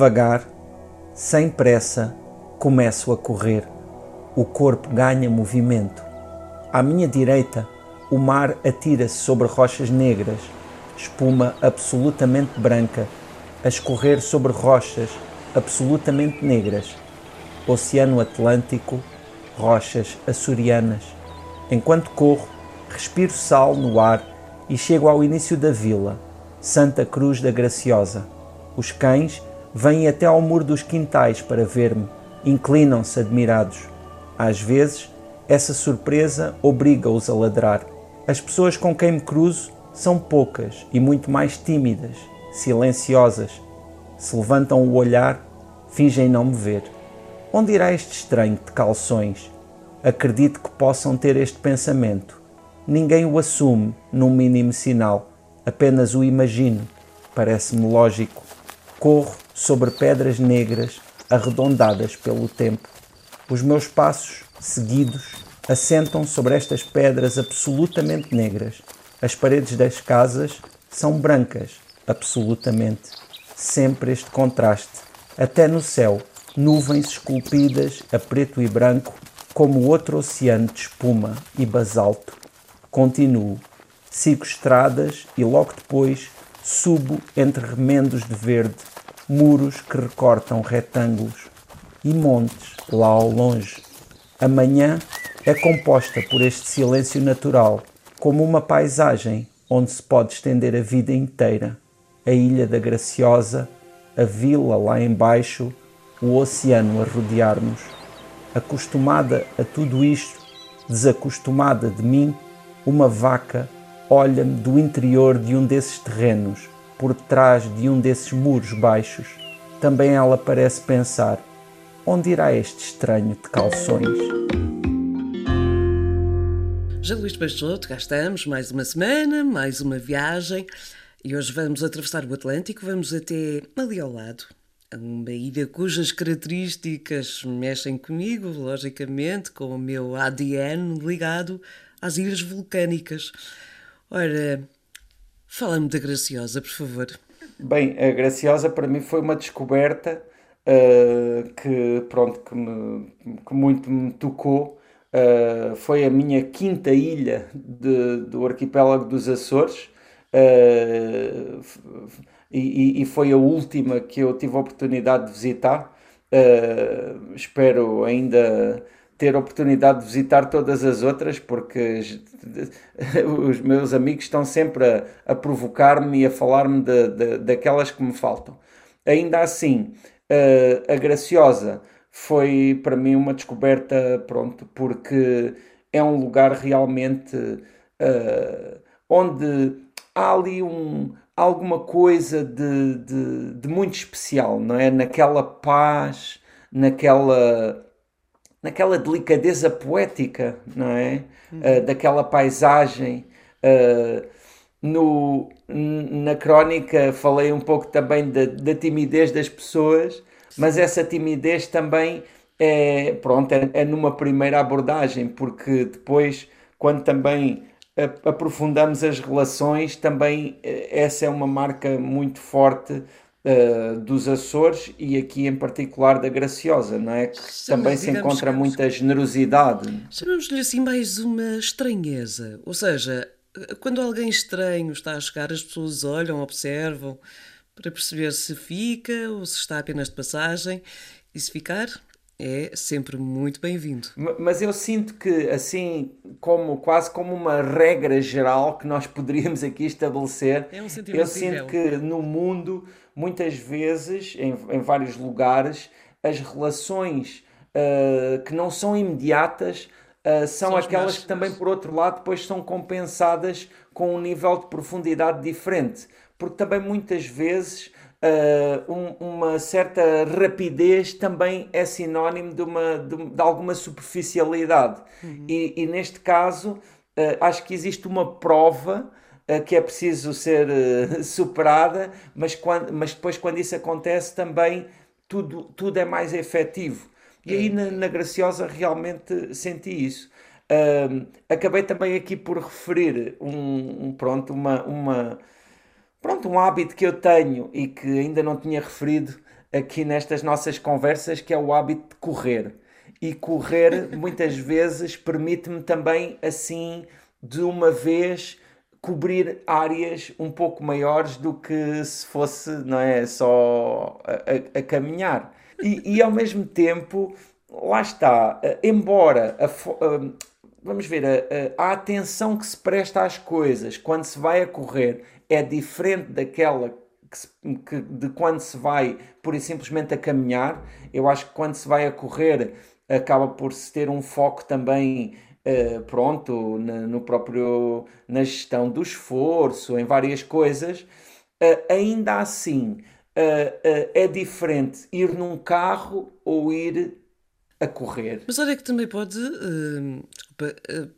Devagar, sem pressa, começo a correr. O corpo ganha movimento. À minha direita, o mar atira-se sobre rochas negras, espuma absolutamente branca, a escorrer sobre rochas absolutamente negras. Oceano Atlântico, rochas açorianas. Enquanto corro, respiro sal no ar e chego ao início da vila, Santa Cruz da Graciosa. Os cães vêm até ao muro dos quintais para ver-me, inclinam-se admirados. Às vezes, essa surpresa obriga-os a ladrar. As pessoas com quem me cruzo são poucas e muito mais tímidas, silenciosas. Se levantam o olhar, fingem não me ver. Onde irá este estranho de calções? Acredito que possam ter este pensamento. Ninguém o assume num mínimo sinal, apenas o imagino. Parece-me lógico. Corro sobre pedras negras arredondadas pelo tempo. Os meus passos, seguidos, assentam sobre estas pedras absolutamente negras. As paredes das casas são brancas, absolutamente. Sempre este contraste. Até no céu, nuvens esculpidas a preto e branco, como outro oceano de espuma e basalto. Continuo. Sigo estradas e logo depois subo entre remendos de verde muros que recortam retângulos e montes lá ao longe. A manhã é composta por este silêncio natural, como uma paisagem onde se pode estender a vida inteira. A ilha da Graciosa, a vila lá embaixo, o oceano a rodear-nos. Acostumada a tudo isto, desacostumada de mim, uma vaca olha-me do interior de um desses terrenos por trás de um desses muros baixos. Também ela parece pensar: onde irá este estranho de calções? Já Luís Peixoto, cá estamos, mais uma semana, mais uma viagem. E hoje vamos atravessar o Atlântico, vamos até ali ao lado, uma ilha cujas características mexem comigo, logicamente, com o meu ADN ligado às ilhas vulcânicas. Ora, Fala-me da Graciosa, por favor. Bem, a Graciosa para mim foi uma descoberta uh, que, pronto, que, me, que muito me tocou. Uh, foi a minha quinta ilha de, do arquipélago dos Açores uh, e, e, foi a última que eu tive a oportunidade de visitar. espero ainda ter a oportunidade de visitar todas as outras, porque os meus amigos estão sempre a, a provocar-me e a falar-me daquelas que me faltam. Ainda assim, a Graciosa foi para mim uma descoberta, pronto, porque é um lugar realmente uh, onde há ali um, alguma coisa de, de, de muito especial, não é? Naquela paz, naquela naquela delicadeza poética, não é? Uhum. Uh, daquela paisagem. Uh, no, na crónica falei um pouco também da, da, timidez das pessoas, mas essa timidez também é, pronto, é, é numa primeira abordagem, porque depois, quando também aprofundamos as relações, também eh, essa é uma marca muito forte Uh, dos Açores e aqui em particular da Graciosa, não é? Que também se encontra muita generosidade. Chamamos-lhe assim mais uma estranheza, ou seja, quando alguém estranho está a chegar, as pessoas olham, observam para perceber se fica ou se está apenas de passagem e se ficar, é sempre muito bem-vindo. Mas eu sinto que, assim, como quase como uma regra geral que nós poderíamos aqui estabelecer, é um eu sinto que no mundo, muitas vezes, em, em vários lugares, as relações uh, que não são imediatas uh, são, são aquelas que também, por outro lado, depois são compensadas com um nível de profundidade diferente. Porque também muitas vezes uh, um, uma certa rapidez também é sinónimo de, uma, de, de alguma superficialidade. Uhum. E, e, neste caso, uh, acho que existe uma prova uh, que é preciso ser superada, mas, quando, mas depois, quando isso acontece, também tudo, tudo é mais efetivo. E aí na, na Graciosa realmente senti isso. Uh, acabei também aqui por referir um, um, pronto, uma, uma, pronto, um hábito que eu tenho e que ainda não tinha referido aqui nestas nossas conversas, que é o hábito de correr. E correr muitas vezes permite-me também, assim, de uma vez, cobrir áreas um pouco maiores do que se fosse, não é, só a, a, a caminhar. E, e, ao mesmo tempo, lá está, embora a, vamos ver, a, a, atenção que se presta às coisas quando se vai a correr é diferente daquela que, se, que, de quando se vai pura e simplesmente a caminhar. Eu acho que quando se vai a correr acaba por se ter um foco também uh, pronto na, no próprio na gestão do esforço, em várias coisas. Uh, ainda assim, uh, é diferente ir num carro ou ir a correr. Mas olha que também pode,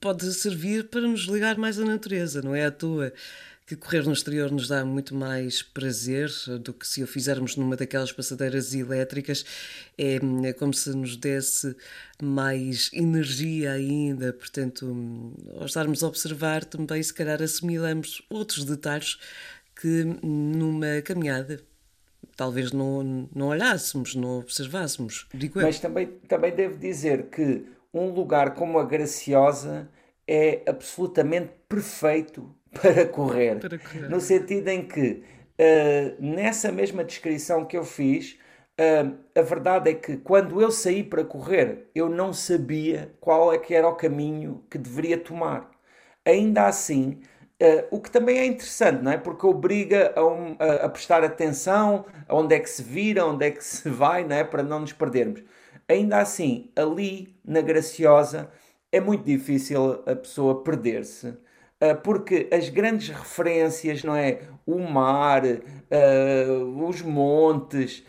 pode servir para nos ligar mais à natureza, não é à toa que correr no exterior nos dá muito mais prazer do que se o fizermos numa daquelas passadeiras elétricas. É, é como se nos desse mais energia ainda. Portanto, ao estarmos a observar, também se calhar assimilamos outros detalhes que numa caminhada talvez não, não olhássemos, não observássemos. Digo Mas também, também devo dizer que um lugar como a Graciosa é absolutamente perfeito para correr. Para correr. No sentido em que, uh, nessa mesma descrição que eu fiz, uh, a verdade é que quando eu saí para correr, eu não sabia qual é que era o caminho que deveria tomar. Ainda assim, Uh, o que também é interessante, não é? Porque obriga a, um, a, a, prestar atenção a onde é que se vira, onde é que se vai, não é? Para não nos perdermos. Ainda assim, ali na Graciosa é muito difícil a pessoa perder-se. Uh, porque as grandes referências, não é? O mar, uh, os montes,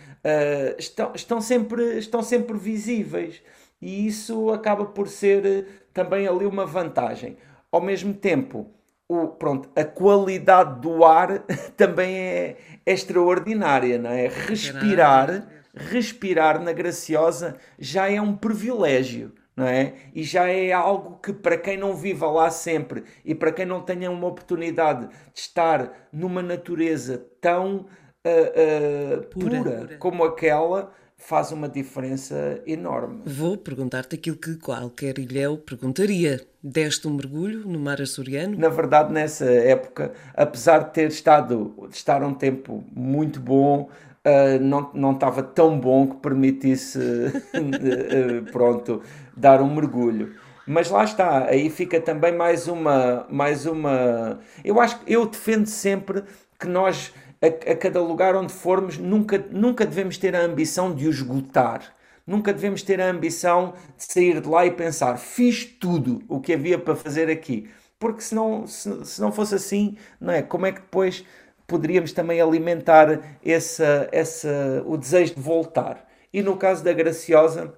estão, estão, sempre, estão sempre visíveis. E isso acaba por ser também ali uma vantagem. Ao mesmo tempo, o, pronto, a qualidade do ar também é, é extraordinária, não é? Respirar, respirar na Graciosa já é um privilégio, não é? E já é algo que para quem não viva lá sempre e para quem não tenha uma oportunidade de estar numa natureza tão uh, uh, pura, pura, como aquela, faz uma diferença enorme. Vou perguntar-te aquilo que qualquer ilhéu perguntaria. Deste um mergulho no mar açoriano? Na verdade, nessa época, apesar de ter estado de estar um tempo muito bom, uh, não, não estava tão bom que permitisse, uh, pronto, dar um mergulho. Mas lá está, aí fica também mais uma, mais uma. Eu acho que eu defendo sempre que nós a, a cada lugar onde formos, nunca, nunca devemos ter a ambição de o esgotar. Nunca devemos ter a ambição de sair de lá e pensar, fiz tudo o que havia para fazer aqui. Porque se não, se, se não fosse assim, não é? Como é que depois poderíamos também alimentar essa, essa, o desejo de voltar? E no caso da Graciosa,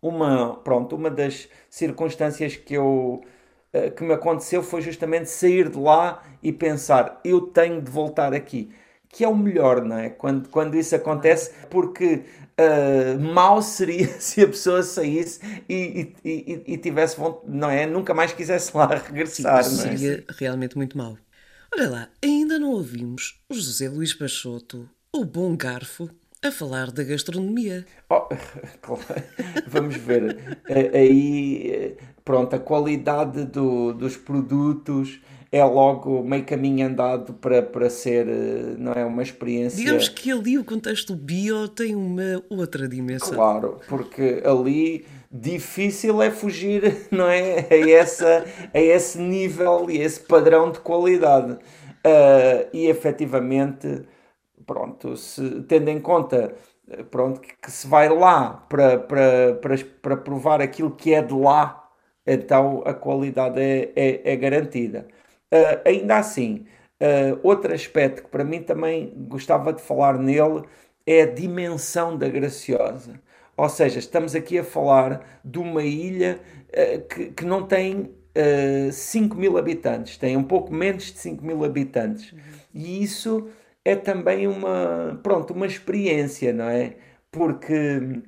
uma, pronto, uma das circunstâncias que eu eh, que me aconteceu foi justamente sair de lá e pensar, eu tenho de voltar aqui que é o melhor, não é? Quando, quando isso acontece, porque uh, mal seria se a pessoa saísse e, e, e, e, tivesse, não é? Nunca mais quisesse lá regressar, Sim, é? Seria realmente muito mal. Olha lá, ainda não ouvimos o José Luís Peixoto, o bom garfo, a falar da gastronomia. Oh, vamos ver. Aí, pronto, a qualidade do, dos produtos é logo meio caminho andado para, para ser, eh, não é, uma experiência... Digamos que ali o contexto bio tem uma outra dimensão. Claro, porque ali difícil é fugir, não é, a, essa, a esse nível e esse padrão de qualidade. Uh, e efetivamente, pronto, se, tendo em conta pronto, que, que se vai lá para, para, para, para provar aquilo que é de lá, então a qualidade é, é, é garantida. Uh, ainda assim, uh, outro aspecto que para mim também gostava de falar nele é a dimensão da Graciosa. Ou seja, estamos aqui a falar de uma ilha uh, que, que não tem uh, 5 mil habitantes, tem um pouco menos de 5 mil habitantes. Uhum. E isso é também uma, pronto, uma experiência, não é? Porque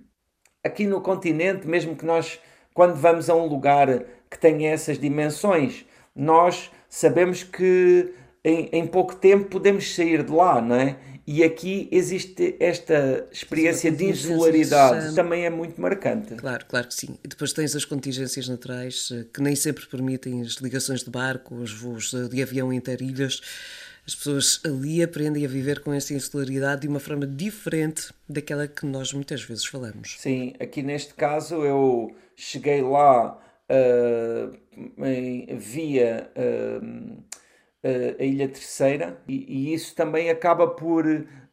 aqui no continente, mesmo que nós, quando vamos a um lugar que tenha essas dimensões, nós sabemos que em, em pouco tempo podemos sair de lá, não é? E aqui existe esta experiência de insularidade, também é muito marcante. Claro, claro que sim. E depois tens as contingências naturais eh, que nem sempre permitem as ligações de barco, os voos eh, de avião interilhas. As pessoas ali aprendem a viver com essa insularidade de uma forma diferente daquela que nós muitas vezes falamos. Sim, aqui neste caso eu cheguei lá uh, via uh, a Ilha Terceira. E, e, isso também acaba por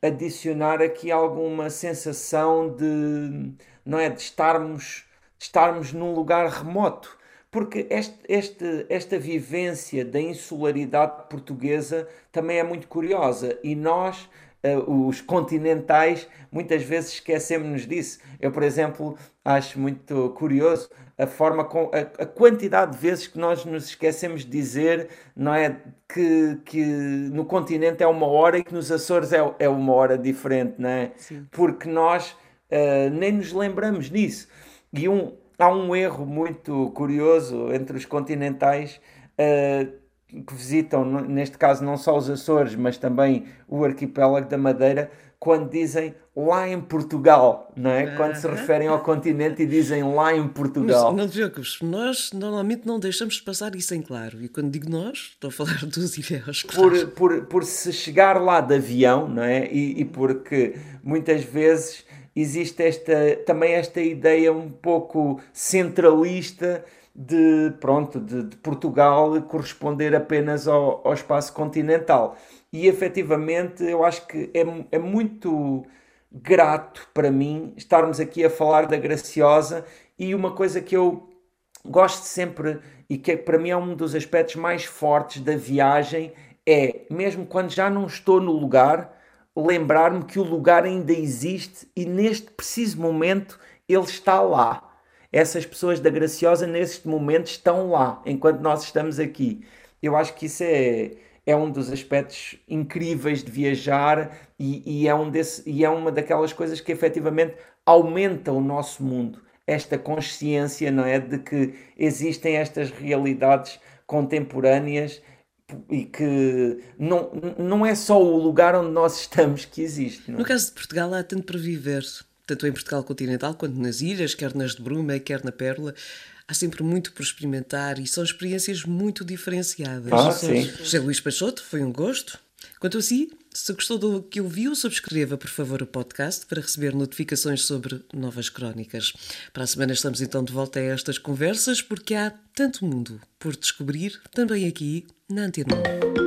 adicionar aqui alguma sensação de não é de estarmos de estarmos num lugar remoto. Porque este, este, esta vivência da insularidade portuguesa também é muito curiosa. E nós, uh, os continentais, muitas vezes esquecemos-nos disso. Eu, por exemplo, acho muito curioso a forma com a, a, quantidade de vezes que nós nos esquecemos de dizer não é que, que no continente é uma hora e que nos Açores é, é uma hora diferente, não é? Sim. Porque nós uh, nem nos lembramos disso. E um, há um erro muito curioso entre os continentais uh, que visitam, neste caso, não só os Açores, mas também o arquipélago da Madeira, quando dizem lá em Portugal, não é? Quando se referem ao continente e dizem lá em Portugal. Mas, não te preocupes, nós normalmente não deixamos de passar isso em claro. E quando digo nós, estou a falar dos ilhéus, claro. Por, por, por se chegar lá de avião, não é? E, e porque muitas vezes existe esta, também esta ideia um pouco centralista de, pronto, de, de Portugal corresponder apenas ao, ao, espaço continental. E efetivamente eu acho que é, é muito grato para mim estarmos aqui a falar da Graciosa e uma coisa que eu gosto sempre e que é, para mim é um dos aspectos mais fortes da viagem é, mesmo quando já não estou no lugar, lembrar-me que o lugar ainda existe e neste preciso momento ele está lá. Essas pessoas da Graciosa, neste momento, estão lá, enquanto nós estamos aqui. Eu acho que isso é, é um dos aspectos incríveis de viajar e, e, é um desse, e é uma daquelas coisas que efetivamente aumenta o nosso mundo. Esta consciência, não é? De que existem estas realidades contemporâneas e que não, não é só o lugar onde nós estamos que existe. Não? É? No caso de Portugal, há tanto para viver, tanto em Portugal continental quanto nas ilhas, quer nas de Bruma, quer na Pérola. Há sempre muito por experimentar e são experiências muito diferenciadas. Ah, sim. José Luís Peixoto, foi um gosto. Quanto a si, se gostou do que ouviu, subscreva por favor o podcast para receber notificações sobre novas crónicas. Para a semana estamos então de volta a estas conversas porque há tanto mundo por descobrir também aqui na Antena